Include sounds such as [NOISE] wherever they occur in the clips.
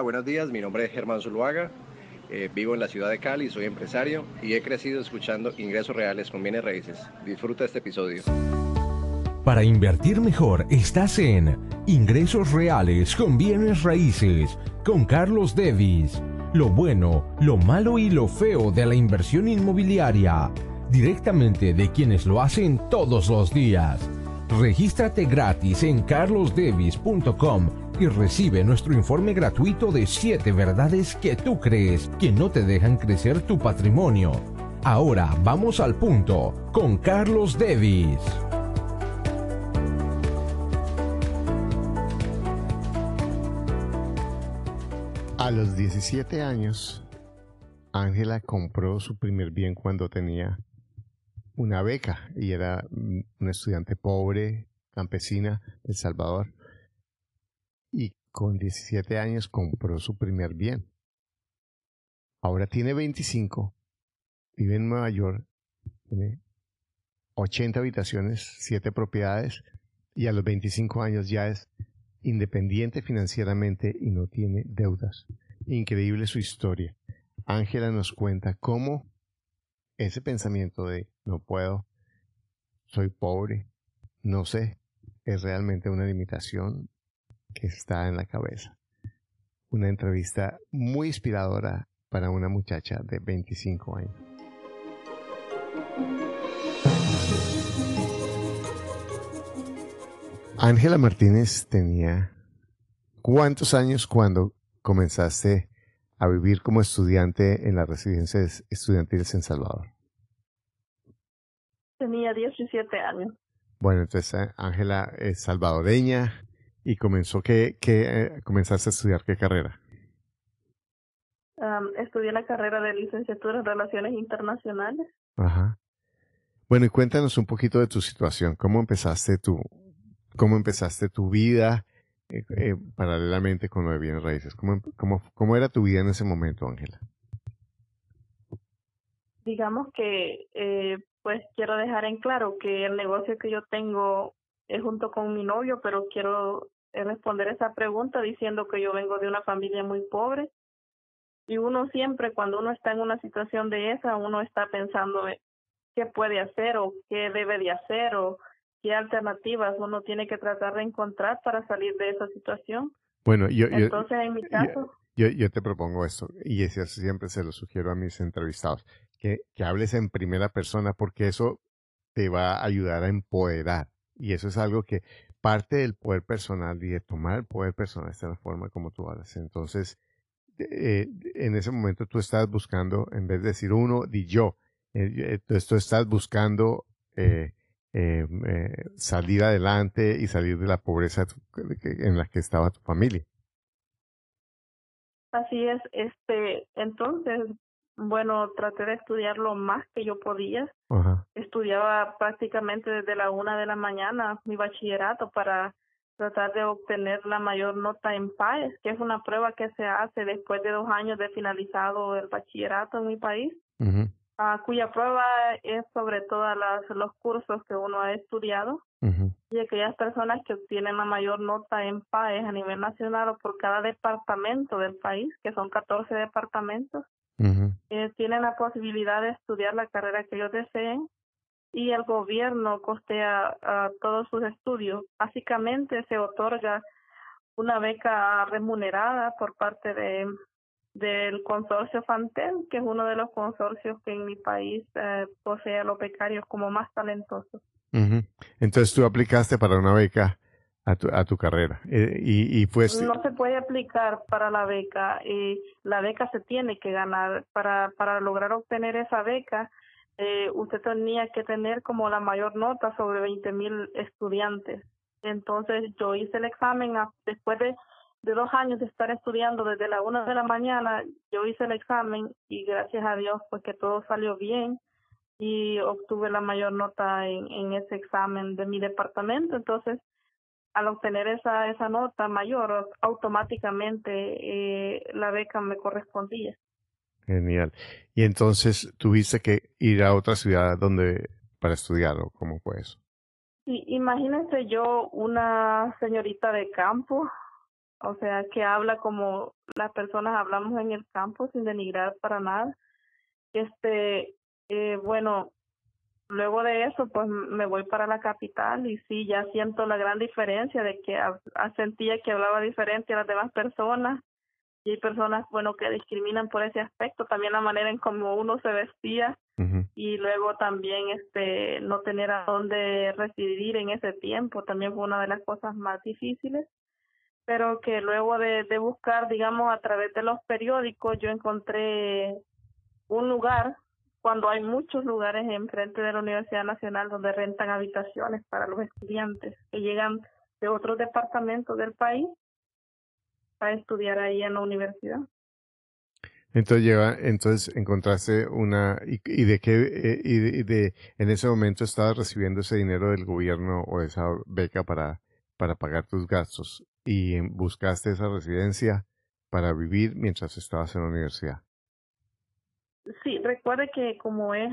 Buenos días. Mi nombre es Germán Zuluaga. Eh, vivo en la ciudad de Cali, soy empresario y he crecido escuchando ingresos reales con bienes raíces. Disfruta este episodio. Para invertir mejor, estás en Ingresos Reales con Bienes Raíces con Carlos Devis. Lo bueno, lo malo y lo feo de la inversión inmobiliaria. Directamente de quienes lo hacen todos los días. Regístrate gratis en carlosdevis.com y recibe nuestro informe gratuito de 7 verdades que tú crees que no te dejan crecer tu patrimonio. Ahora vamos al punto con Carlos Devis. A los 17 años, Ángela compró su primer bien cuando tenía una beca y era una estudiante pobre, campesina de El Salvador. Con 17 años compró su primer bien. Ahora tiene 25, vive en Nueva York, tiene 80 habitaciones, 7 propiedades y a los 25 años ya es independiente financieramente y no tiene deudas. Increíble su historia. Ángela nos cuenta cómo ese pensamiento de no puedo, soy pobre, no sé, es realmente una limitación que está en la cabeza. Una entrevista muy inspiradora para una muchacha de 25 años. Ángela Martínez tenía cuántos años cuando comenzaste a vivir como estudiante en las residencias estudiantiles en Salvador? Tenía 17 años. Bueno, entonces Ángela es salvadoreña y comenzó que, que eh, comenzaste a estudiar qué carrera. estudié la carrera de licenciatura en Relaciones Internacionales. Ajá. Bueno, y cuéntanos un poquito de tu situación. ¿Cómo empezaste tu, cómo empezaste tu vida? Eh, eh, paralelamente con lo de bienes raíces. ¿Cómo, cómo, cómo era tu vida en ese momento, Ángela? Digamos que, eh, pues quiero dejar en claro que el negocio que yo tengo es junto con mi novio, pero quiero responder esa pregunta diciendo que yo vengo de una familia muy pobre y uno siempre cuando uno está en una situación de esa, uno está pensando qué puede hacer o qué debe de hacer o qué alternativas uno tiene que tratar de encontrar para salir de esa situación. Bueno, yo, Entonces, en mi caso... Yo, yo, te propongo esto, y eso siempre se lo sugiero a mis entrevistados, que, que hables en primera persona porque eso te va a ayudar a empoderar. Y eso es algo que parte del poder personal y de tomar el poder personal está en la forma como tú hablas. Entonces, eh, en ese momento tú estás buscando, en vez de decir uno, di yo, eh, tú estás buscando eh, eh, salir adelante y salir de la pobreza en la que estaba tu familia. Así es, este, entonces, bueno, traté de estudiar lo más que yo podía. Estudiaba prácticamente desde la una de la mañana mi bachillerato para tratar de obtener la mayor nota en PAES, que es una prueba que se hace después de dos años de finalizado el bachillerato en mi país. Cuya prueba es sobre todos los cursos que uno ha estudiado. Y aquellas personas que obtienen la mayor nota en PAES a nivel nacional o por cada departamento del país, que son 14 departamentos, eh, tienen la posibilidad de estudiar la carrera que ellos deseen y el gobierno costea todos sus estudios. Básicamente se otorga una beca remunerada por parte de del consorcio Fantel, que es uno de los consorcios que en mi país eh, posee a los becarios como más talentosos. Entonces tú aplicaste para una beca a tu, a tu carrera eh, y, pues... No se puede aplicar para la beca y la beca se tiene que ganar. Para, para lograr obtener esa beca, eh, usted tenía que tener como la mayor nota sobre 20 mil estudiantes. Entonces yo hice el examen después de de dos años de estar estudiando desde la una de la mañana, yo hice el examen y gracias a Dios pues que todo salió bien y obtuve la mayor nota en, en ese examen de mi departamento. Entonces, al obtener esa, esa nota mayor, automáticamente eh, la beca me correspondía. Genial. Y entonces tuviste que ir a otra ciudad donde para estudiar o cómo fue eso? Sí, imagínense yo una señorita de campo o sea, que habla como las personas hablamos en el campo sin denigrar para nada. Este, eh, bueno, luego de eso, pues me voy para la capital y sí, ya siento la gran diferencia de que sentía que hablaba diferente a las demás personas. Y hay personas, bueno, que discriminan por ese aspecto, también la manera en cómo uno se vestía y luego también este no tener a dónde residir en ese tiempo también fue una de las cosas más difíciles. Pero que luego de, de buscar digamos a través de los periódicos yo encontré un lugar cuando hay muchos lugares enfrente de la Universidad Nacional donde rentan habitaciones para los estudiantes que llegan de otros departamentos del país para estudiar ahí en la universidad. Entonces lleva, entonces encontraste una y, de qué eh, y de, en ese momento estabas recibiendo ese dinero del gobierno o esa beca para para pagar tus gastos y buscaste esa residencia para vivir mientras estabas en la universidad. Sí, recuerde que como es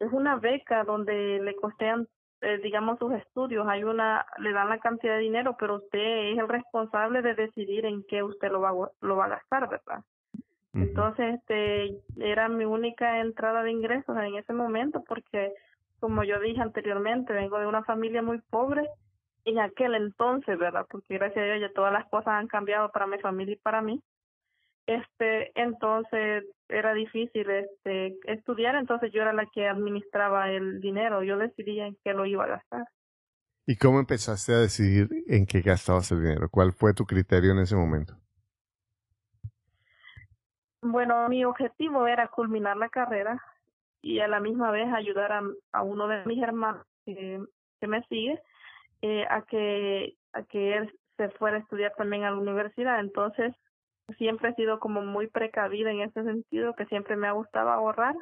es una beca donde le costean eh, digamos sus estudios, hay una le dan la cantidad de dinero, pero usted es el responsable de decidir en qué usted lo va lo va a gastar, ¿verdad? Entonces, este, era mi única entrada de ingresos en ese momento porque, como yo dije anteriormente, vengo de una familia muy pobre en aquel entonces, ¿verdad? Porque gracias a Dios ya todas las cosas han cambiado para mi familia y para mí. Este, entonces era difícil este estudiar, entonces yo era la que administraba el dinero, yo decidía en qué lo iba a gastar. ¿Y cómo empezaste a decidir en qué gastabas el dinero? ¿Cuál fue tu criterio en ese momento? Bueno, mi objetivo era culminar la carrera y a la misma vez ayudar a, a uno de mis hermanos que, que me sigue eh, a que a que él se fuera a estudiar también a la universidad. Entonces, siempre he sido como muy precavida en ese sentido, que siempre me ha gustado ahorrar.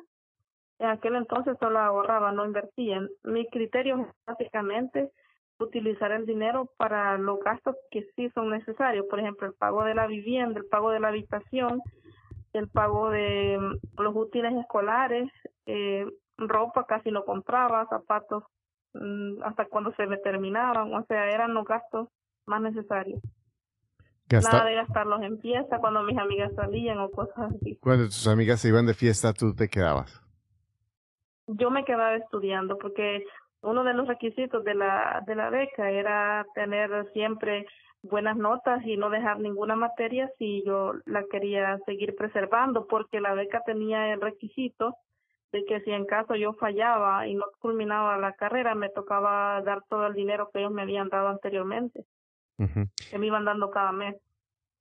En aquel entonces solo ahorraba, no invertía. Mi criterio es básicamente utilizar el dinero para los gastos que sí son necesarios, por ejemplo, el pago de la vivienda, el pago de la habitación, el pago de mm, los útiles escolares, eh, ropa casi no compraba, zapatos mm, hasta cuando se me terminaban, o sea, eran los gastos más necesarios. Nada de gastarlos en fiesta cuando mis amigas salían o cosas así. Cuando tus amigas se iban de fiesta, ¿tú te quedabas? Yo me quedaba estudiando porque uno de los requisitos de la, de la beca era tener siempre buenas notas y no dejar ninguna materia si yo la quería seguir preservando, porque la beca tenía el requisito de que si en caso yo fallaba y no culminaba la carrera, me tocaba dar todo el dinero que ellos me habían dado anteriormente, que me iban dando cada mes.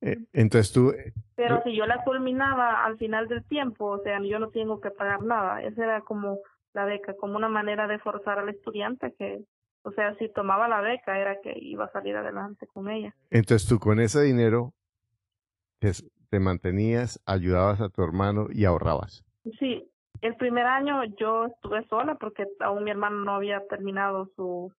Eh, entonces tú... Eh, Pero si yo la culminaba al final del tiempo, o sea, yo no tengo que pagar nada. Esa era como la beca, como una manera de forzar al estudiante que o sea, si tomaba la beca era que iba a salir adelante con ella. Entonces tú con ese dinero te, mantenías, ayudabas a tu hermano y ahorrabas. Sí, el primer año yo estuve sola porque aún mi hermano no había terminado su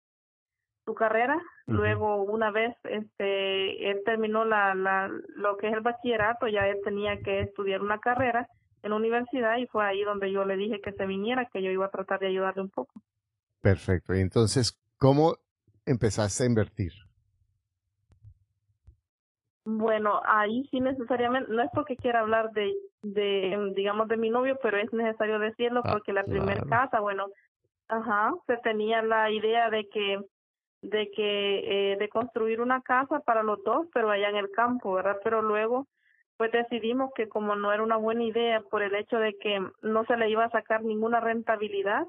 su carrera. Luego una vez este él terminó la, la lo que es el bachillerato, ya él tenía que estudiar una carrera en la universidad y fue ahí donde yo le dije que se viniera, que yo iba a tratar de ayudarle un poco. Perfecto. Y entonces, ¿Cómo empezaste a invertir? Bueno, ahí sí necesariamente, no es porque quiera hablar de, de digamos, de mi novio, pero es necesario decirlo ah, porque la primera casa, bueno, ajá, se tenía la idea de que, de que, eh, de construir una casa para los dos, pero allá en el campo, ¿verdad? Pero luego, pues decidimos que como no era una buena idea por el hecho de que no se le iba a sacar ninguna rentabilidad,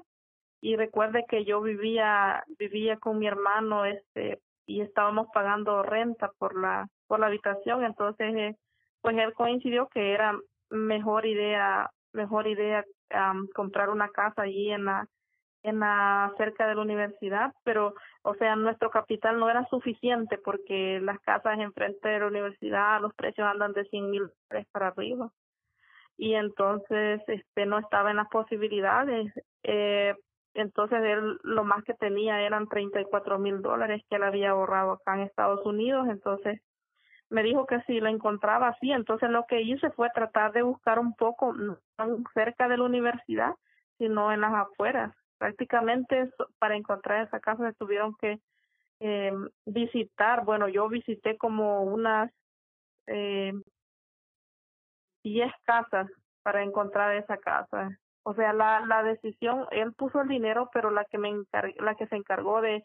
y recuerde que yo vivía vivía con mi hermano este y estábamos pagando renta por la por la habitación entonces eh, pues él coincidió que era mejor idea mejor idea comprar una casa allí en la en la cerca de la universidad pero o sea nuestro capital no era suficiente porque las casas enfrente de la universidad los precios andan de cien mil dólares para arriba y entonces este no estaba en las posibilidades eh, entonces él lo más que tenía eran 34 mil dólares que él había ahorrado acá en Estados Unidos. Entonces me dijo que si lo encontraba así, entonces lo que hice fue tratar de buscar un poco, cerca de la universidad, sino en las afueras. Prácticamente para encontrar esa casa se tuvieron que eh, visitar, bueno, yo visité como unas eh, 10 casas para encontrar esa casa. O sea, la, la decisión, él puso el dinero, pero la que, me la que se encargó de,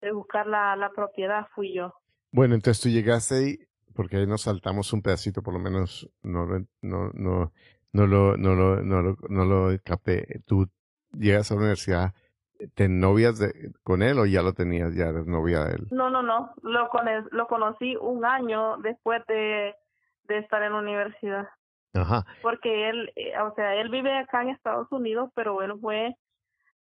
de buscar la, la propiedad fui yo. Bueno, entonces tú llegaste ahí, porque ahí nos saltamos un pedacito, por lo menos no, no, no, no, lo, no, lo, no, lo, no lo capté. Tú llegas a la universidad, ¿te novias de, con él o ya lo tenías, ya eres novia de él? No, no, no, lo, con lo conocí un año después de, de estar en la universidad. Ajá. Porque él, eh, o sea, él vive acá en Estados Unidos, pero él fue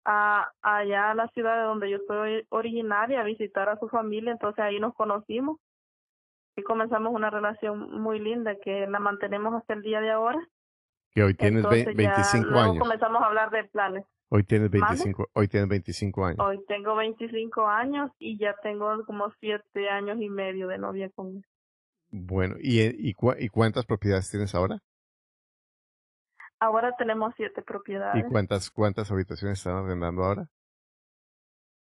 a, allá a la ciudad de donde yo soy originaria a visitar a su familia, entonces ahí nos conocimos y comenzamos una relación muy linda que la mantenemos hasta el día de ahora. Que hoy tienes 25 años. comenzamos a hablar de planes. Hoy tienes 25, hoy tienes 25 años. Hoy tengo 25 años y ya tengo como 7 años y medio de novia con él. Bueno, ¿y, y, y cuántas propiedades tienes ahora? Ahora tenemos siete propiedades. ¿Y cuántas cuántas habitaciones están arrendando ahora?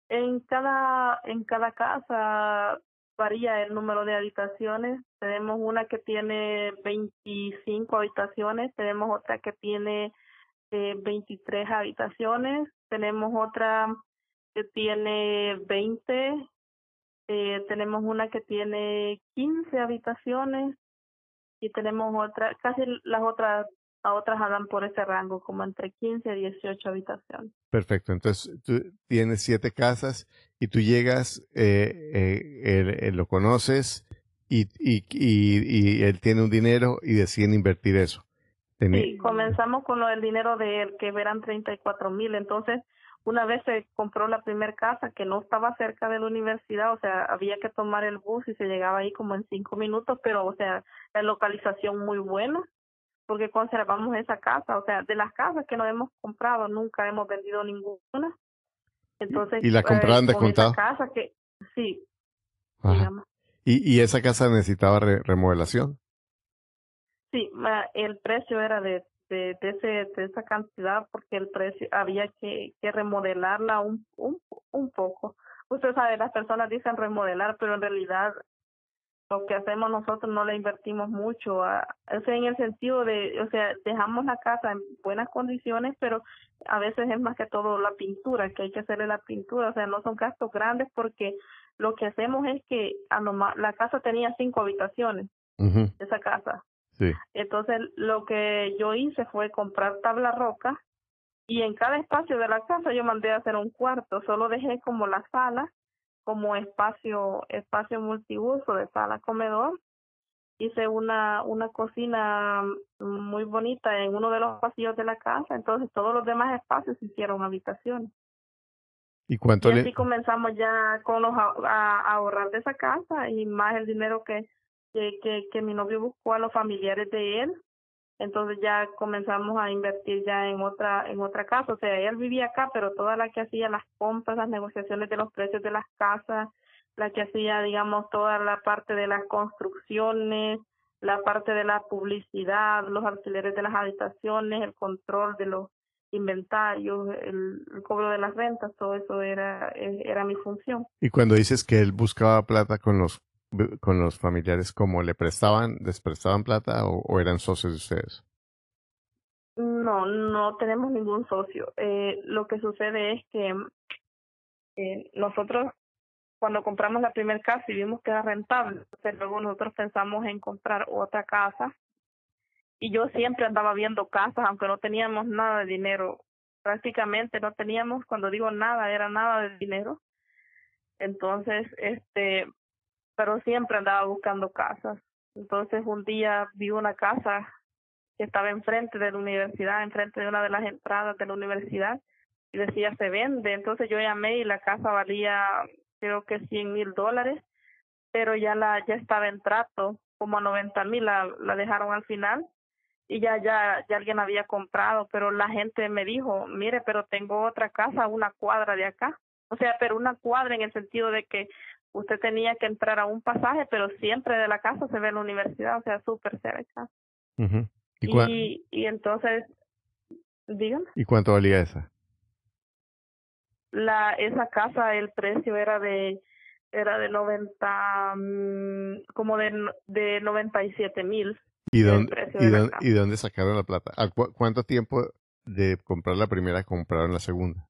En cada en cada casa varía el número de habitaciones. Tenemos una que tiene 25 habitaciones, tenemos otra que tiene eh, 23 habitaciones, tenemos otra que tiene 20, eh, tenemos una que tiene 15 habitaciones y tenemos otra, casi las otras a otras andan por ese rango, como entre 15 y 18 habitaciones. Perfecto, entonces tú tienes siete casas y tú llegas, eh, eh, él, lo conoces y, y, y, él tiene un dinero y deciden invertir eso. Sí, comenzamos con lo del dinero de él, que eran 34 mil. Entonces, una vez se compró la primera casa que no estaba cerca de la universidad, o sea, había que tomar el bus y se llegaba ahí como en cinco minutos, pero, o sea, la localización muy buena porque conservamos esa casa, o sea, de las casas que nos hemos comprado nunca hemos vendido ninguna. Entonces, ¿Y la compraron contado? casa que sí. ¿Y, ¿Y esa casa necesitaba remodelación? Sí, el precio era de, de, de, ese, de esa cantidad porque el precio había que, que remodelarla un, un, un poco. Usted sabe, las personas dicen remodelar, pero en realidad lo que hacemos nosotros no le invertimos mucho, a, o sea, en el sentido de, o sea, dejamos la casa en buenas condiciones, pero a veces es más que todo la pintura, que hay que hacerle la pintura, o sea, no son gastos grandes porque lo que hacemos es que a la casa tenía cinco habitaciones, esa casa. Sí. Entonces, lo que yo hice fue comprar tabla roca y en cada espacio de la casa yo mandé a hacer un cuarto, solo dejé como la sala como espacio espacio multiuso de sala comedor. Hice una una cocina muy bonita en uno de los pasillos de la casa. Entonces todos los demás espacios se hicieron habitaciones. Y cuánto y así comenzamos ya con los a, ahorrar de esa casa y más el dinero que, que que mi novio buscó a los familiares de él entonces ya comenzamos a invertir ya en otra en otra casa. O sea él vivía acá pero toda la que hacía las compras las negociaciones de los precios de las casas la que hacía digamos toda la parte de las construcciones la parte de la publicidad los alquileres de las habitaciones el control de los inventarios el, el cobro de las rentas todo eso era era mi función. Y cuando dices que él buscaba plata con los con los familiares como le prestaban, les prestaban plata o, eran socios de ustedes? No, no tenemos ningún socio. Eh, lo que sucede es que eh, nosotros cuando compramos la primera casa y vimos que era rentable, luego nosotros pensamos en comprar otra casa y yo siempre andaba viendo casas, aunque no teníamos nada de dinero, prácticamente no teníamos, cuando digo nada, era nada de dinero. Entonces, este, pero siempre andaba buscando casas. Entonces un día vi una casa que estaba enfrente de la universidad, enfrente de una de las entradas de la universidad, y decía se vende. Entonces yo llamé y la casa valía creo que 100 mil dólares, pero ya la ya estaba en trato, como a 90 mil la, la dejaron al final y ya, ya, ya alguien había comprado, pero la gente me dijo, mire, pero tengo otra casa una cuadra de acá. O sea, pero una cuadra en el sentido de que usted tenía que entrar a un pasaje, pero siempre de la casa se ve la universidad, o sea, súper cerca. ¿Y, y, entonces, dígame. ¿Y cuánto valía esa? La, esa casa, el precio era de era de 90, mm, como de, de 97 mil. ¿Y dónde, y, dónde, sacaron la plata? ¿Cuánto tiempo de comprar la primera compraron la segunda?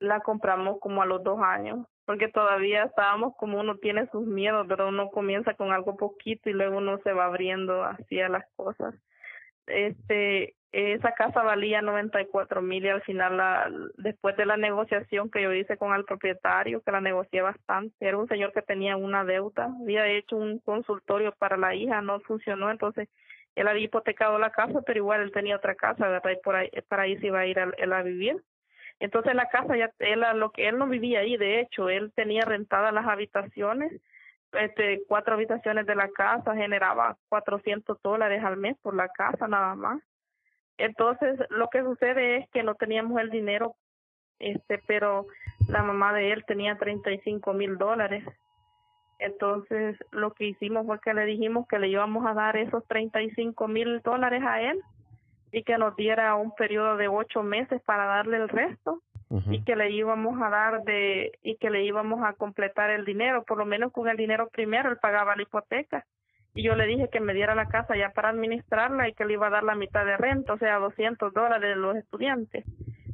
La compramos como a los dos años, porque todavía estábamos como uno tiene sus miedos, pero uno comienza con algo poquito y luego uno se va abriendo hacia las cosas. Este, esa casa valía 94 mil y al final, la, después de la negociación que yo hice con el propietario, que la negocié bastante, era un señor que tenía una deuda, había hecho un consultorio para la hija, no funcionó, entonces él había hipotecado la casa, pero igual él tenía otra casa, ¿verdad? Y por ahí, para ahí se iba a ir a, él a vivir. Entonces la casa ya, él, lo que él no vivía ahí, de hecho, él tenía rentadas las habitaciones, este, cuatro habitaciones de la casa, generaba 400 dólares al mes por la casa nada más entonces, lo que sucede es que no teníamos el dinero, este, pero la mamá de él tenía 35 mil dólares. Entonces, lo que hicimos fue que le dijimos que le íbamos a dar esos 35 mil dólares a él y que nos diera un periodo de ocho meses para darle el resto y que le íbamos a dar de y que le íbamos a completar el dinero, por lo menos con el dinero primero él pagaba la hipoteca y yo le dije que me diera la casa ya para administrarla y que le iba a dar la mitad de renta, o sea, 200 dólares de los estudiantes.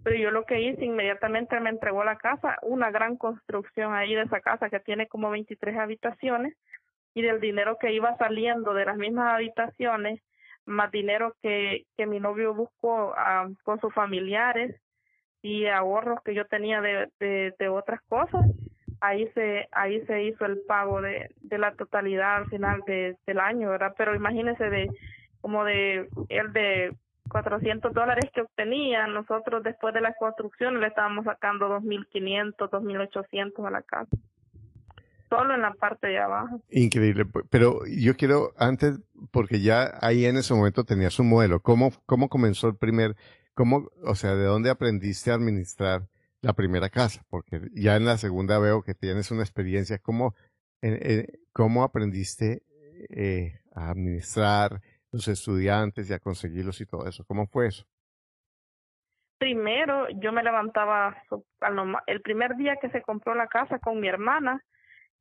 Pero yo lo que hice, inmediatamente me entregó la casa, una gran construcción ahí de esa casa que tiene como 23 habitaciones y del dinero que iba saliendo de las mismas habitaciones, más dinero que, que mi novio buscó ah, con sus familiares y ahorros que yo tenía de, de, otras cosas, ahí se ahí se hizo el pago de, de la totalidad al final de, del año, ¿verdad? Pero imagínese de como de el de 400 dólares que obtenía, nosotros después de la construcción le estábamos sacando 2.500, 2.800 a la casa. Solo en la parte de abajo. Increíble. Pero yo quiero, antes, porque ya ahí en ese momento tenías un modelo. ¿Cómo, cómo comenzó el primer, cómo, o sea, de dónde aprendiste a administrar la primera casa, porque ya en la segunda veo que tienes una experiencia. ¿Cómo, cómo aprendiste eh, a administrar los estudiantes y a conseguirlos y todo eso? ¿Cómo fue eso? Primero, yo me levantaba el primer día que se compró la casa con mi hermana,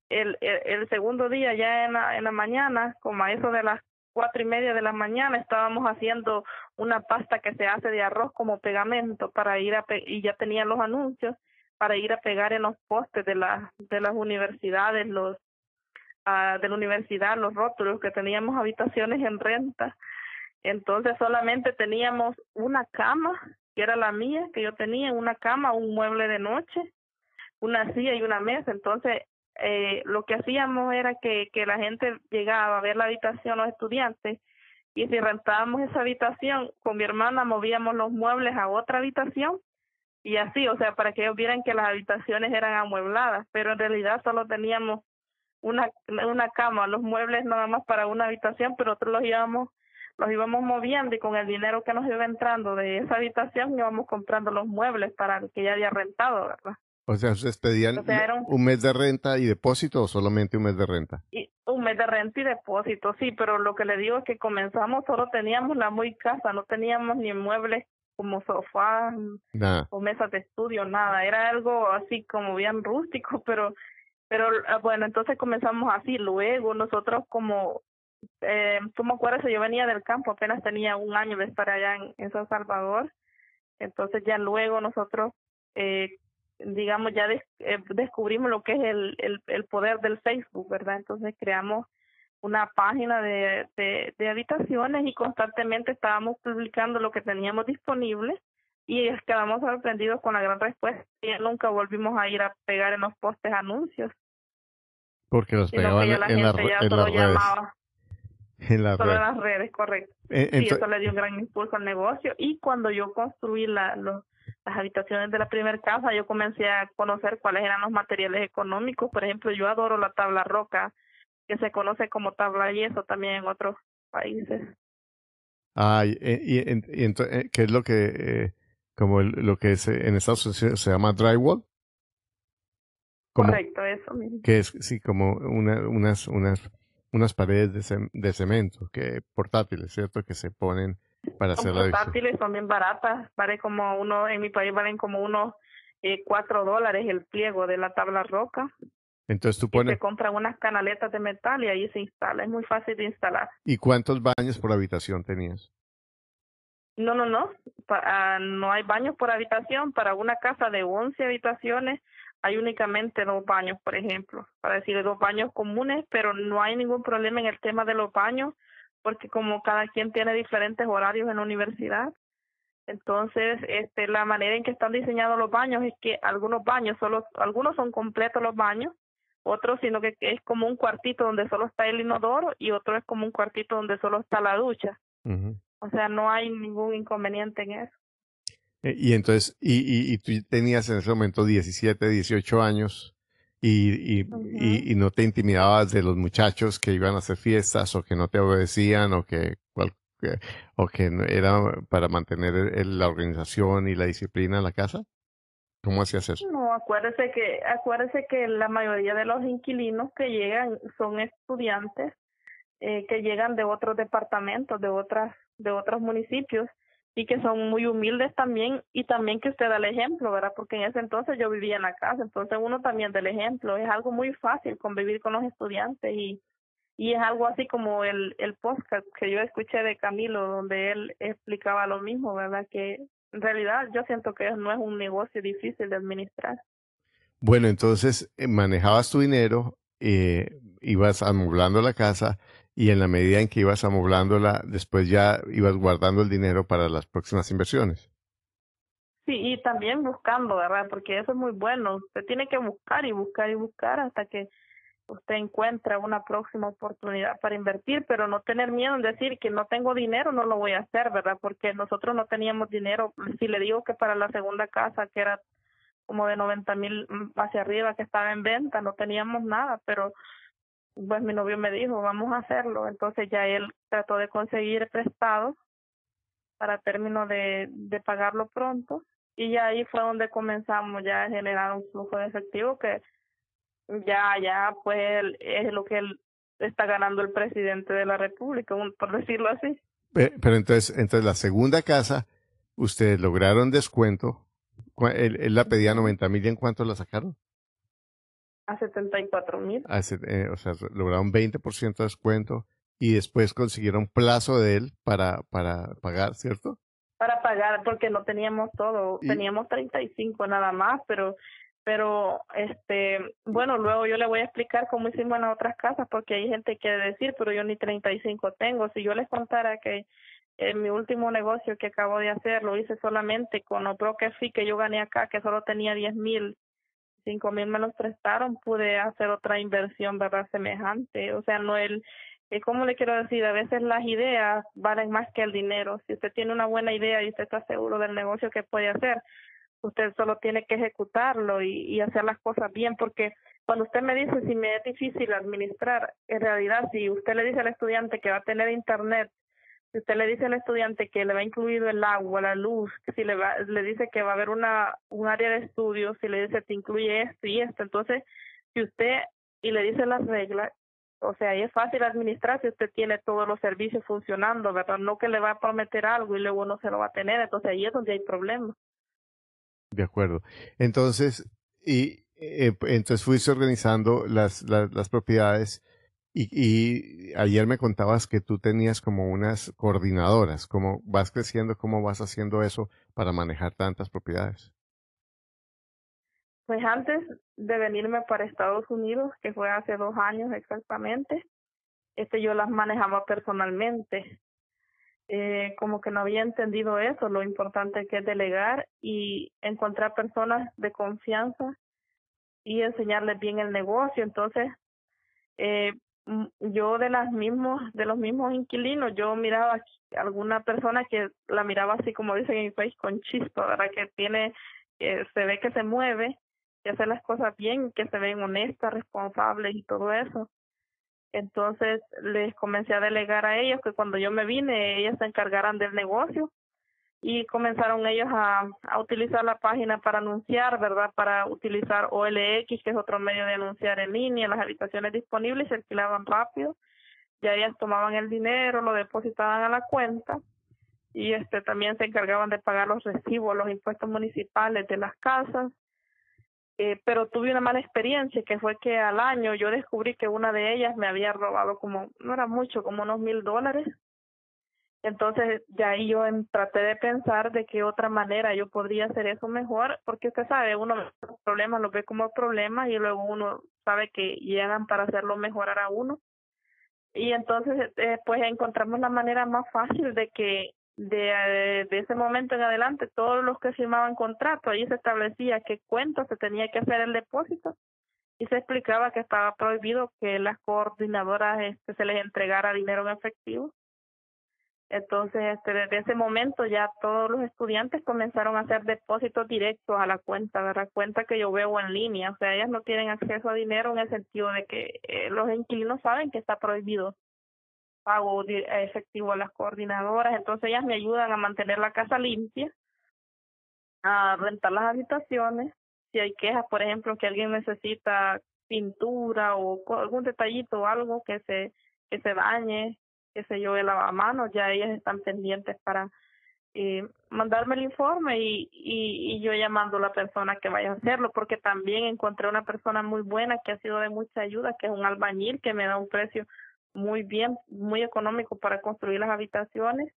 el, el, segundo día ya en la, en la mañana, como a eso de las cuatro y media de la mañana estábamos haciendo una pasta que se hace de arroz como pegamento para ir a y ya tenían los anuncios para ir a pegar en los postes de las de las universidades los uh, de la universidad los rótulos que teníamos habitaciones en renta. Entonces solamente teníamos una cama que era la mía que yo tenía una cama un mueble de noche una silla y una mesa. Entonces eh, lo que hacíamos era que, que la gente llegaba a ver la habitación, los estudiantes, y si rentábamos esa habitación, con mi hermana movíamos los muebles a otra habitación y así, o sea, para que ellos vieran que las habitaciones eran amuebladas, pero en realidad solo teníamos una, una cama, los muebles nada más para una habitación, pero nosotros los íbamos los íbamos moviendo y con el dinero que nos iba entrando de esa habitación íbamos comprando los muebles para el que ya había rentado, ¿verdad? O sea, ¿ustedes pedían un... mes de renta y depósito o solamente un mes de renta? Y un mes de renta y depósito, sí, pero lo que le digo es que comenzamos, solo teníamos la muy casa, no teníamos ni muebles como sofá o mesas de estudio, nada, era algo así como bien rústico, [LAUGHS] pero pero ah, bueno, entonces comenzamos así, luego nosotros como, eh, tú me acuerdas, yo venía del campo, apenas tenía un año de estar allá en, en San Salvador, entonces ya luego nosotros eh, digamos, ya eh, descubrimos lo que es el, el, el, poder del Facebook, ¿verdad? Entonces creamos una página de, de, de, habitaciones y constantemente estábamos publicando lo que teníamos disponible y quedamos sorprendidos con la gran respuesta y nunca volvimos a ir a pegar en los postes anuncios. Porque los pegaban en, la en, las redes. [LAUGHS] En las redes. en las redes, correcto. Eh, sí, eso le dio un gran impulso al negocio. Y cuando yo construí la, los, las habitaciones de la primera casa, yo comencé a conocer cuáles eran los materiales económicos. Por ejemplo, yo adoro la tabla roca, que se conoce como tabla yeso también en otros países. Ah, y, y, eh, ¿qué es lo que, eh, como lo que es, en Estados Unidos se llama drywall? Correcto, eso mismo. Que es, sí, como una, unas, unas, unas paredes de, de cemento, que portátiles, ¿cierto? Que se ponen para son portátiles, son bien baratas, vale como uno, en mi país valen como unos eh, cuatro dólares el pliego de la tabla roca. Entonces tú pones... se compran unas canaletas de metal y ahí se instala. Es muy fácil de instalar. ¿Y cuántos baños por habitación tenías? No, no, no. Ah, no hay baños por habitación. Para una casa de 11 habitaciones hay únicamente dos baños, por ejemplo. Para decir dos baños comunes, pero no hay ningún problema en el tema de los baños, porque como cada quien tiene diferentes horarios en la universidad, entonces, este, la manera en que están diseñados los baños es que algunos baños solo, algunos son completos los baños, otros sino que es como un cuartito donde solo está el inodoro y otro es como un cuartito donde solo está la ducha. O sea, no hay ningún inconveniente en eso. Eh, y entonces, y, y, y, tú tenías en ese momento 17, 18 años y, y, y, no te intimidabas de los muchachos que iban a hacer fiestas o que no te obedecían o que, o que era para mantener la organización y la disciplina en la casa. ¿Cómo hacías eso? No, acuérdese que, acuérdese que la mayoría de los inquilinos que llegan son estudiantes eh, que llegan de otros departamentos, de otras, de otros municipios y que son muy humildes también y también que usted da el ejemplo, ¿verdad? Porque en ese entonces yo vivía en la casa, entonces uno también del ejemplo. Es algo muy fácil convivir con los estudiantes y, y es algo así como el, el podcast que yo escuché de Camilo, donde él explicaba lo mismo, ¿verdad? Que en realidad yo siento que no es un negocio difícil de administrar. Bueno, entonces eh, manejabas tu dinero, eh, ibas amoblando la casa y en la medida en que ibas amoblándola, después ya ibas guardando el dinero para las próximas inversiones. Sí, y también buscando, ¿verdad? Porque eso es muy bueno. Usted tiene que buscar y buscar y buscar hasta que usted encuentra una próxima oportunidad para invertir, pero no tener miedo en decir que no tengo dinero, no lo voy a hacer, ¿verdad? Porque nosotros no teníamos dinero. [CLEARS THROAT] Si le digo que para la segunda casa, que era como de 90 mil hacia arriba, que estaba en venta, no teníamos nada, pero pues mi novio me dijo, vamos a hacerlo. Entonces ya él trató de conseguir prestado para término de, de pagarlo pronto y ya ahí fue donde comenzamos ya a generar un flujo de efectivo que ya, ya, pues es lo que él está ganando el presidente de la República, por decirlo así. Pero entonces, entonces la segunda casa, ustedes lograron descuento. Él, él la pedía 90 mil en cuánto la sacaron? A 74 mil. Eh, o sea, lograron 20% de descuento y después consiguieron plazo de él para, para pagar, ¿cierto? Para pagar, porque no teníamos todo, teníamos 35 nada más, pero pero este bueno luego yo le voy a explicar cómo hicimos en las otras casas porque hay gente que decir pero yo ni 35 tengo si yo les contara que en mi último negocio que acabo de hacer lo hice solamente con los broker fee que yo gané acá que solo tenía 10 mil cinco mil me los prestaron pude hacer otra inversión verdad semejante o sea no el eh, ¿Cómo le quiero decir? A veces las ideas valen más que el dinero. Si usted tiene una buena idea y usted está seguro del negocio que puede hacer, usted solo tiene que ejecutarlo y, hacer las cosas bien, porque cuando usted me dice si me es difícil administrar, en realidad si usted le dice al estudiante que va a tener internet, si usted le dice al estudiante que le va incluido el agua, la luz, si le, va, le dice que va a haber una un área de estudio, si le dice te incluye esto y esto, entonces si usted y le dice las reglas, o sea, ahí es fácil administrar si usted tiene todos los servicios funcionando, ¿verdad? No que le va a prometer algo y luego no se lo va a tener, entonces ahí es donde hay problemas. De acuerdo. Entonces, y eh, entonces fuiste organizando las, las, propiedades y, y, ayer me contabas que tú tenías como unas coordinadoras. ¿Cómo vas creciendo? ¿Cómo vas haciendo eso para manejar tantas propiedades? Pues antes de venirme para Estados Unidos, que fue hace dos años exactamente, este yo las manejaba personalmente eh, como que no había entendido eso, lo importante que es delegar y encontrar personas de confianza y enseñarles bien el negocio. Entonces, eh, yo de las mismos, de los mismos inquilinos, yo miraba alguna persona que la miraba así como dicen en mi país con chispa, ¿verdad? Que tiene, que se ve que se mueve, que hace las cosas bien, que se ven honestas, responsables y todo eso. Entonces les comencé a delegar a ellos que cuando yo me vine ellas se encargaran del negocio y comenzaron ellos a, utilizar la página para anunciar, ¿verdad? Para utilizar OLX, que es otro medio de anunciar en línea, las habitaciones disponibles se alquilaban rápido. Ya ellas tomaban el dinero, lo depositaban a la cuenta y este también se encargaban de pagar los recibos, los impuestos municipales de las casas eh, pero tuve una mala experiencia que fue que al año yo descubrí que una de ellas me había robado como, no era mucho, como unos mil dólares. Entonces de ahí yo traté de pensar de qué otra manera yo podría hacer eso mejor, porque usted sabe, uno los problemas los ve como problemas y luego uno sabe que llegan para hacerlo mejorar a uno. Y entonces eh, pues encontramos la manera más fácil de que de, eh, de ese momento en adelante, todos los que firmaban contrato, ahí se establecía qué cuenta se tenía que hacer el depósito y se explicaba que estaba prohibido que las coordinadoras este, se les entregara dinero en efectivo. Entonces, este, desde ese momento ya todos los estudiantes comenzaron a hacer depósitos directos a la cuenta, de la cuenta que yo veo en línea. O sea, ellas no tienen acceso a dinero en el sentido de que eh, los inquilinos saben que está prohibido pago efectivo a las coordinadoras, entonces ellas me ayudan a mantener la casa limpia, a rentar las habitaciones, si hay quejas, por ejemplo, que alguien necesita pintura o algún detallito o algo que se que se dañe, que se yo, el lavamanos, ya ellas están pendientes para eh, mandarme el informe y, y, y yo llamando a la persona que vaya a hacerlo, porque también encontré una persona muy buena que ha sido de mucha ayuda, que es un albañil que me da un precio muy bien, muy económico para construir las habitaciones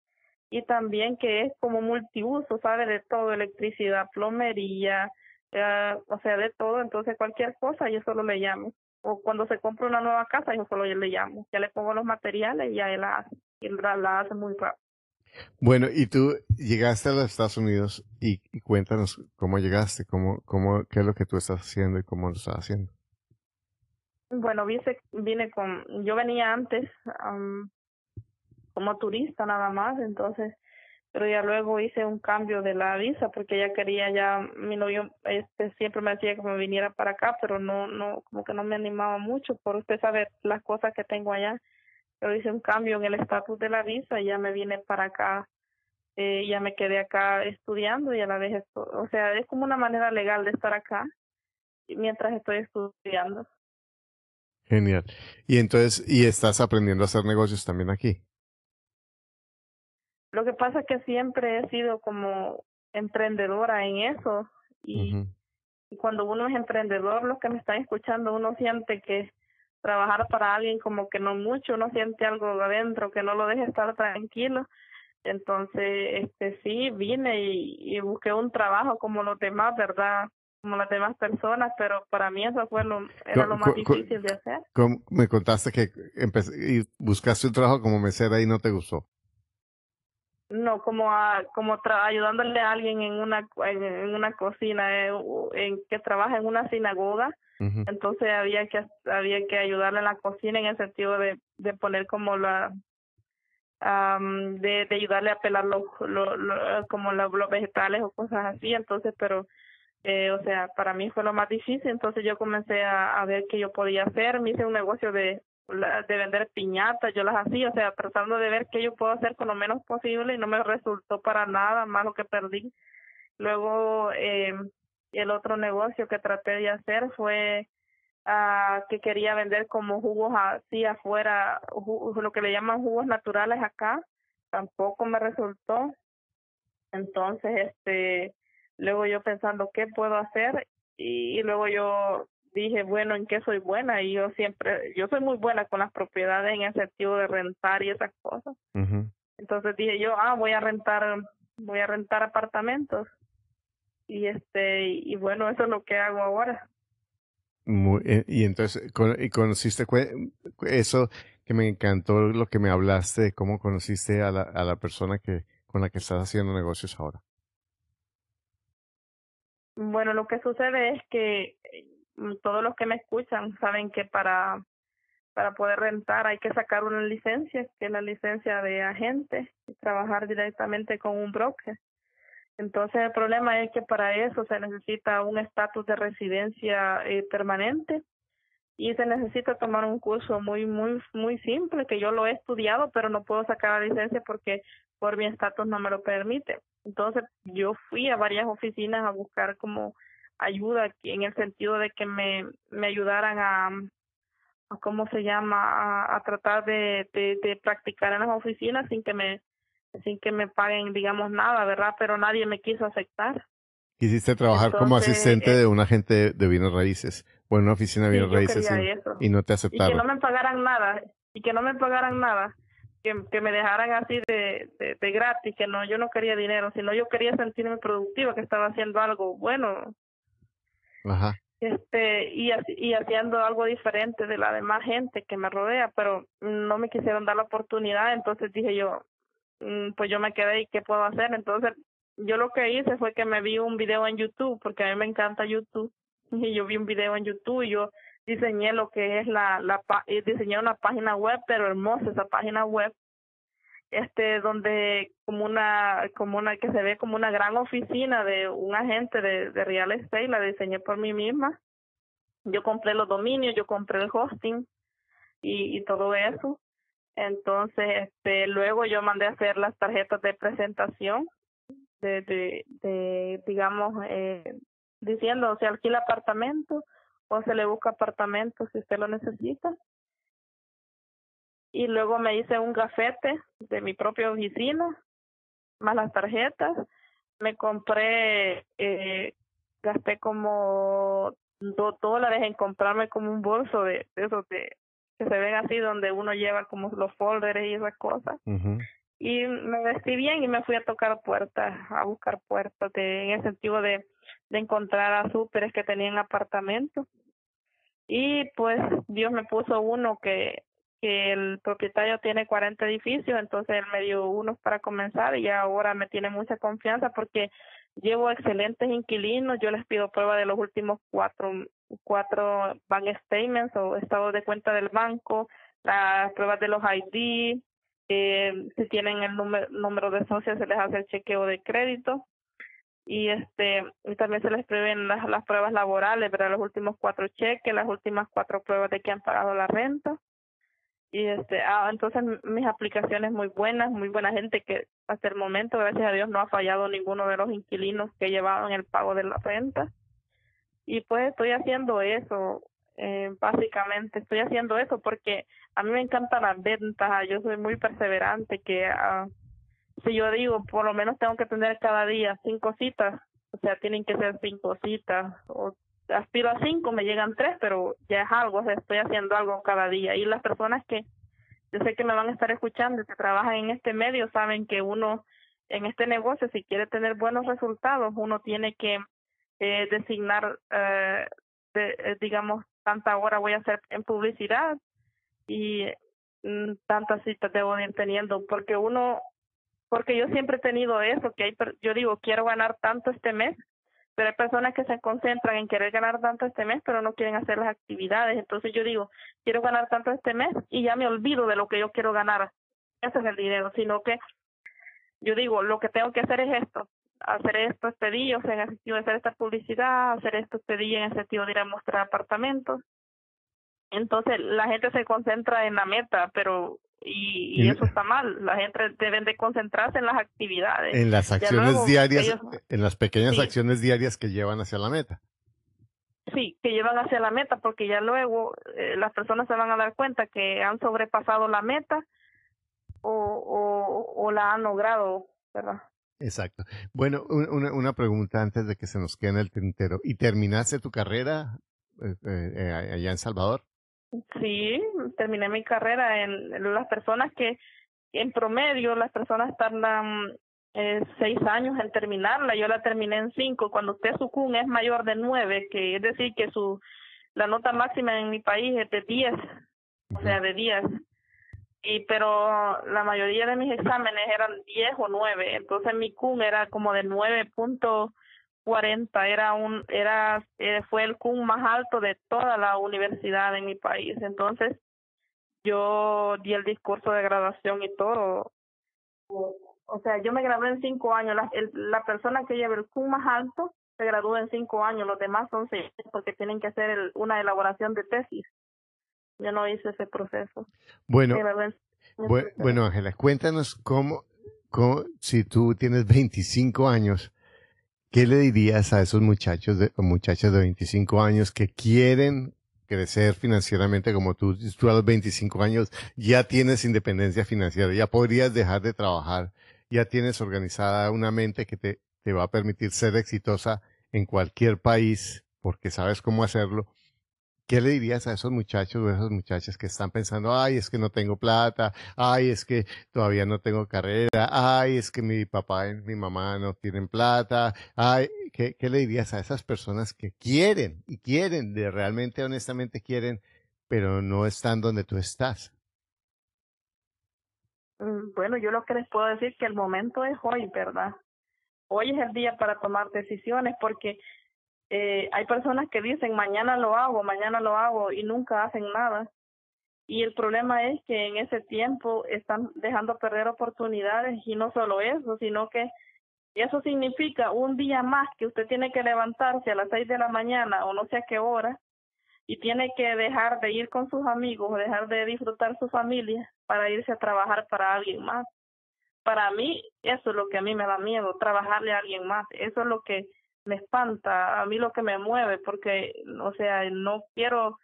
y también que es como multiuso, sabe de todo, electricidad, plomería, eh, o sea, de todo, entonces cualquier cosa yo solo le llamo. O cuando se compra una nueva casa yo solo le llamo, ya le pongo los materiales y ya él la hace, y él la hace muy rápido. Bueno, y tú llegaste a los Estados Unidos y, y cuéntanos cómo llegaste, cómo, cómo, qué es lo que tú estás haciendo y cómo lo estás haciendo. Bueno, vine, vine con, yo venía antes como turista nada más, entonces, pero ya luego hice un cambio de la visa porque ya quería ya, mi novio este siempre me decía que me viniera para acá, pero no, no, como que no me animaba mucho por usted sabe las cosas que tengo allá. Pero hice un cambio en el estatus de la visa y ya me vine para acá, eh, ya me quedé acá estudiando y a la vez, o sea, es como una manera legal de estar acá mientras estoy estudiando. Genial. Y entonces, ¿y estás aprendiendo a hacer negocios también aquí? Lo que pasa es que siempre he sido como emprendedora en eso y, cuando uno es emprendedor, los que me están escuchando, uno siente que trabajar para alguien como que no mucho, uno siente algo adentro que no lo deja estar tranquilo. Entonces, este sí, vine y busqué un trabajo como los demás, ¿verdad? como las demás personas, pero para mí eso fue lo, era lo más difícil de hacer. me contaste que y buscaste un trabajo como mesera y no te gustó. No, como a, como ayudándole a alguien en una en, una cocina, eh, en, que trabaja en una sinagoga. Entonces había que había que ayudarle en la cocina en el sentido de, de poner como la de, de ayudarle a pelar los, como los vegetales o cosas así. Entonces, pero eh, o sea, para mí fue lo más difícil, entonces yo comencé a, a ver qué yo podía hacer, me hice un negocio de, de vender piñatas, yo las hacía, o sea, tratando de ver qué yo puedo hacer con lo menos posible y no me resultó para nada más lo que perdí. Luego, eh, el otro negocio que traté de hacer fue uh, que quería vender como jugos así afuera, lo que le llaman jugos naturales acá, tampoco me resultó. Entonces, este, luego yo pensando qué puedo hacer y, luego yo dije, bueno, ¿en qué soy buena? Y yo siempre, yo soy muy buena con las propiedades en el sentido de rentar y esas cosas. Entonces dije yo, ah, voy a rentar, voy a rentar apartamentos. Y este, y bueno, eso es lo que hago ahora. Muy, eh, y entonces, ¿y conociste eso que me encantó lo que me hablaste, cómo conociste a la, a la persona que con la que estás haciendo negocios ahora? Bueno, lo que sucede es que todos los que me escuchan saben que para para poder rentar hay que sacar una licencia, que es la licencia de agente, y trabajar directamente con un broker. Entonces el problema es que para eso se necesita un estatus de residencia eh, permanente y se necesita tomar un curso muy muy muy simple que yo lo he estudiado pero no puedo sacar la licencia porque por mi estatus no me lo permite. Entonces yo fui a varias oficinas a buscar como ayuda en el sentido de que me, me ayudaran a, a cómo se llama a, tratar de, de, de, practicar en las oficinas sin que me sin que me paguen digamos nada verdad pero nadie me quiso aceptar Quisiste trabajar como asistente de un agente de, bienes raíces o en una oficina de bienes raíces y, no te aceptaron. Y que no me pagaran nada, y que no me pagaran nada, que, que me dejaran así de, de, gratis, que no, yo no quería dinero, sino yo quería sentirme productiva, que estaba haciendo algo bueno. Ajá. Este, y, y haciendo algo diferente de la demás gente que me rodea, pero no me quisieron dar la oportunidad, entonces dije yo, mm, pues yo me quedé y qué puedo hacer, entonces yo lo que hice fue que me vi un video en YouTube, porque a mí me encanta YouTube, y yo vi un video en YouTube y yo diseñé lo que es la, la diseñé una página web, pero hermosa esa página web, este, donde como una, como una, que se ve como una gran oficina de un agente de, de real estate, la diseñé por mí misma. Yo compré los dominios, yo compré el hosting y, todo eso. Entonces, este, luego yo mandé a hacer las tarjetas de presentación de, de, digamos, eh, diciendo se alquila apartamento o se le busca apartamento si usted lo necesita. Y luego me hice un gafete de mi propia oficina, más las tarjetas. Me compré, eh, gasté como dos dólares en comprarme como un bolso de, de esos de, que se ven así, donde uno lleva como los folders y esas cosas y me vestí bien y me fui a tocar puertas, a buscar puertas de, en el sentido de, de encontrar a súperes que tenían apartamentos. Y pues Dios me puso uno que, que el propietario tiene 40 edificios, entonces él me dio unos para comenzar y ahora me tiene mucha confianza porque llevo excelentes inquilinos, yo les pido prueba de los últimos cuatro, cuatro bank statements o estados de cuenta del banco, las pruebas de los ID, eh, si tienen el número, número de socios se les hace el chequeo de crédito. Y este también se les prevén las, las pruebas laborales, para los últimos cuatro cheques, las últimas cuatro pruebas de que han pagado la renta. Y este, ah, entonces mis aplicaciones muy buenas, muy buena gente que hasta el momento, gracias a Dios, no ha fallado ninguno de los inquilinos que llevaban el pago de la renta. Y pues estoy haciendo eso, eh, básicamente estoy haciendo eso porque a mí me encantan las ventas, yo soy muy perseverante que uh, si yo digo por lo menos tengo que tener cada día cinco citas, o sea, tienen que ser cinco citas o aspiro a cinco, me llegan tres, pero ya es algo, o sea, estoy haciendo algo cada día. Y las personas que yo sé que me van a estar escuchando que trabajan en este medio saben que uno en este negocio si quiere tener buenos resultados uno tiene que eh, designar eh, eh digamos tanta hora voy a hacer en publicidad y mm, tantas citas debo ir teniendo porque uno porque yo siempre he tenido eso que hay yo digo quiero ganar tanto este mes pero hay personas que se concentran en querer ganar tanto este mes pero no quieren hacer las actividades entonces yo digo quiero ganar tanto este mes y ya me olvido de lo que yo quiero ganar ese es el dinero sino que yo digo lo que tengo que hacer es esto hacer esto día, o sea, en el sentido de hacer esta publicidad, hacer esto este día en el sentido de ir a mostrar apartamentos. Entonces la gente se concentra en la meta, pero y, y, eso está mal. La gente debe de concentrarse en las actividades. En las acciones diarias, en las pequeñas acciones diarias que llevan hacia la meta. Sí, que llevan hacia la meta, porque ya luego eh, las personas se van a dar cuenta que han sobrepasado la meta o, o, o la han logrado, ¿verdad? Exacto. Bueno, una, una pregunta antes de que se nos quede en el tintero. ¿Y terminaste tu carrera eh, eh, allá en Salvador? Sí, terminé mi carrera en, las personas que, en promedio, las personas tardan eh, seis años en terminarla. Yo la terminé en cinco. Cuando usted su CUN es mayor de nueve, que es decir que su la nota máxima en mi país es de diez, o sea, de diez y pero la mayoría de mis exámenes eran 10 o 9, entonces mi CUN era como de 9.40, era un era eh, fue el CUN más alto de toda la universidad en mi país. Entonces, yo di el discurso de graduación y todo. O sea, yo me gradué en cinco años. La, la persona que lleva el CUN más alto se gradúa en cinco años, los demás son seis porque tienen que hacer una elaboración de tesis. Yo no hice ese proceso. Bueno, bueno, Ángela, cuéntanos cómo, cómo, si tú tienes 25 años, ¿qué le dirías a esos muchachos de, muchachas de 25 años que quieren crecer financieramente como tú? Tú a los 25 años ya tienes independencia financiera, ya podrías dejar de trabajar, ya tienes organizada una mente que te, te va a permitir ser exitosa en cualquier país porque sabes cómo hacerlo. ¿Qué le dirías a esos muchachos o esas muchachas que están pensando, ay, es que no tengo plata, ay, es que todavía no tengo carrera, ay, es que mi papá y mi mamá no tienen plata, ay, ¿qué, qué le dirías a esas personas que quieren y quieren, de realmente, honestamente quieren, pero no están donde tú estás? Mm, bueno, yo lo que les puedo decir que el momento es hoy, ¿verdad? Hoy es el día para tomar decisiones porque eh, hay personas que dicen mañana lo hago, mañana lo hago y nunca hacen nada. Y el problema es que en ese tiempo están dejando perder oportunidades y no solo eso, sino que eso significa un día más que usted tiene que levantarse a las seis de la mañana o no sé a qué hora y tiene que dejar de ir con sus amigos, dejar de disfrutar su familia para irse a trabajar para alguien más. Para mí, eso es lo que a mí me da miedo, trabajarle a alguien más. Eso es lo que me espanta, a mí lo que me mueve, porque, o sea, no quiero,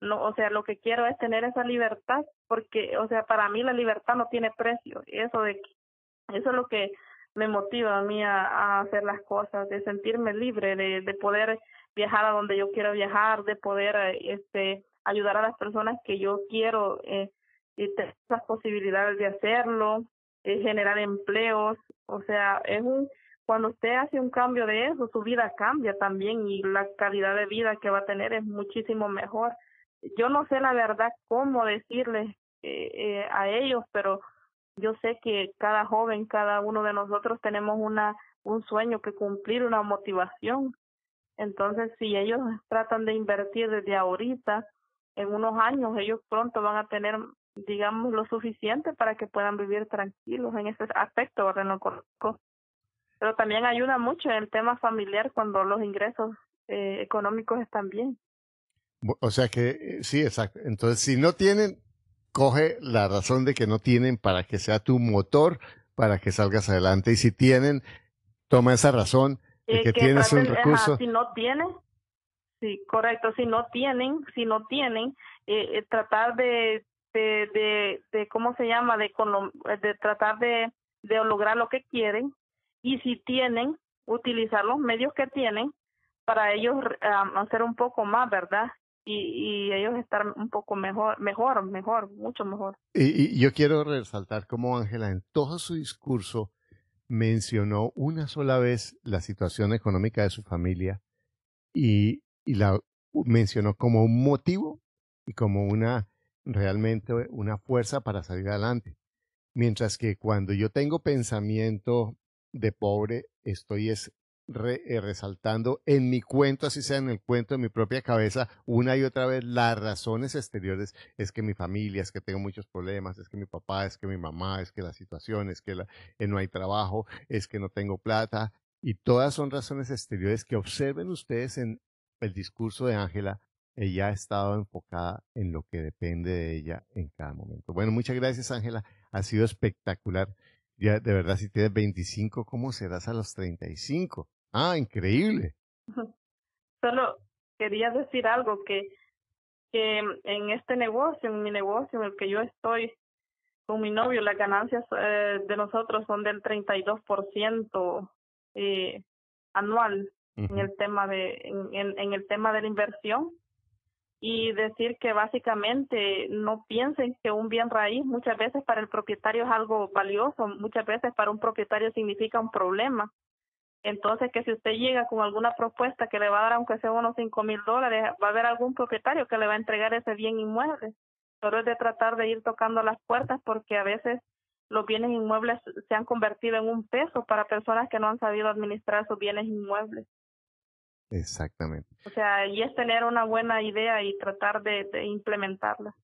no, o sea, lo que quiero es tener esa libertad, porque, o sea, para mí la libertad no tiene precio. Eso de, eso es lo que me motiva a mí a, hacer las cosas, de sentirme libre, de, de poder viajar a donde yo quiero viajar, de poder este ayudar a las personas que yo quiero eh, y tener esas posibilidades de hacerlo, eh, generar empleos, o sea, es un cuando usted hace un cambio de eso, su vida cambia también y la calidad de vida que va a tener es muchísimo mejor. Yo no sé la verdad cómo decirles eh, eh, a ellos, pero yo sé que cada joven, cada uno de nosotros tenemos una un sueño que cumplir, una motivación entonces, si ellos tratan de invertir desde ahorita, en unos años, ellos pronto van a tener, digamos, lo suficiente para que puedan vivir tranquilos en ese aspecto, ¿verdad? Pero también ayuda mucho en el tema familiar cuando los ingresos eh, económicos están bien. O sea que, eh, sí, exacto. Entonces, si no tienen, coge la razón de que no tienen para que sea tu motor para que salgas adelante. Y si tienen, toma esa razón eh, que, tienes un recurso. si no tienen, sí, correcto, si no tienen, si no tienen, eh, eh, tratar de, de, de, de, ¿cómo se llama? De, de tratar de, de lograr lo que quieren y si tienen, utilizar los medios que tienen para ellos hacer un poco más, ¿verdad? Y, y, ellos estar un poco mejor, mejor, mejor, mucho mejor. Y, y yo quiero resaltar como Ángela en todo su discurso mencionó una sola vez la situación económica de su familia y, la mencionó como un motivo y como una realmente una fuerza para salir adelante. Mientras que cuando yo tengo pensamiento de pobre, estoy es eh, resaltando en mi cuento, así sea en el cuento de mi propia cabeza, una y otra vez las razones exteriores. Es que mi familia, es que tengo muchos problemas, es que mi papá, es que mi mamá, es que la situación, es que, eh, no hay trabajo, es que no tengo plata. Y todas son razones exteriores que observen ustedes en el discurso de Ángela. Ella ha estado enfocada en lo que depende de ella en cada momento. Bueno, muchas gracias Ángela. Ha sido espectacular. Ya, de verdad, si tienes 25, ¿cómo serás a los 35? Ah, increíble. Solo quería decir algo que, que en este negocio, en mi negocio en el que yo estoy con mi novio, las ganancias eh, de nosotros son del 32% eh, anual en el tema de en, en el tema de la inversión y decir que básicamente no piensen que un bien raíz muchas veces para el propietario es algo valioso, muchas veces para un propietario significa un problema entonces, que si usted llega con alguna propuesta que le va a dar, aunque sea unos cinco mil dólares, va a haber algún propietario que le va a entregar ese bien inmueble. Solo es de tratar de ir tocando las puertas porque a veces los bienes inmuebles se han convertido en un peso para personas que no han sabido administrar sus bienes inmuebles. Exactamente. O sea, y es tener una buena idea y tratar de, implementarla.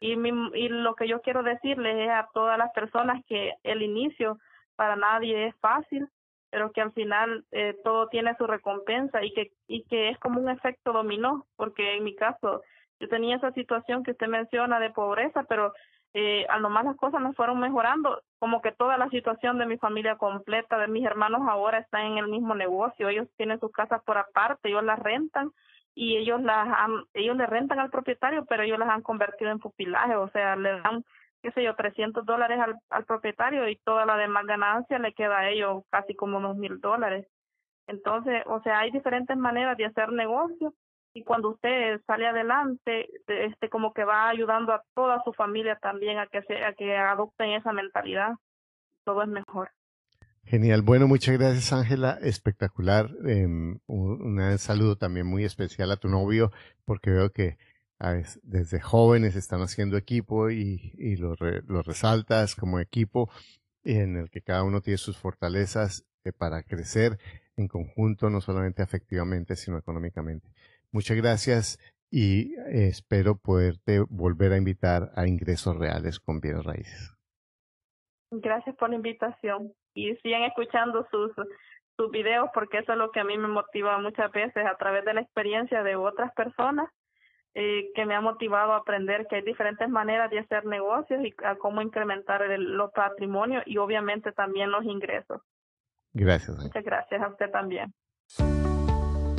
Y, mi, y lo que yo quiero decirles es a todas las personas que el inicio para nadie es fácil, pero que al final eh, todo tiene su recompensa y que y que es como un efecto dominó porque en mi caso yo tenía esa situación que usted menciona de pobreza pero eh, a lo más las cosas me fueron mejorando como que toda la situación de mi familia completa de mis hermanos ahora están en el mismo negocio ellos tienen sus casas por aparte ellos las rentan y ellos las han, ellos le rentan al propietario pero ellos las han convertido en pupilaje o sea le dan qué sé yo, 300 dólares al, al propietario y toda la demás ganancia le queda a ellos casi como unos mil dólares. Entonces, o sea, hay diferentes maneras de hacer negocio y cuando usted sale adelante, este como que va ayudando a toda su familia también a que se, a que adopten esa mentalidad. Todo es mejor. Genial. Bueno, muchas gracias, Ángela. Espectacular. un, un, saludo también muy especial a tu novio, porque veo que desde jóvenes están haciendo equipo y, y lo, lo, resaltas como equipo en el que cada uno tiene sus fortalezas eh, para crecer en conjunto, no solamente afectivamente, sino económicamente. Muchas gracias y eh, espero poderte volver a invitar a ingresos reales con bienes raíces. Gracias por la invitación y sigan escuchando sus, sus videos porque eso es lo que a mí me motiva muchas veces a través de la experiencia de otras personas eh, que me ha motivado a aprender que hay diferentes maneras de hacer negocios y a cómo incrementar el, los patrimonios y obviamente también los ingresos. Gracias. Muchas gracias a usted también.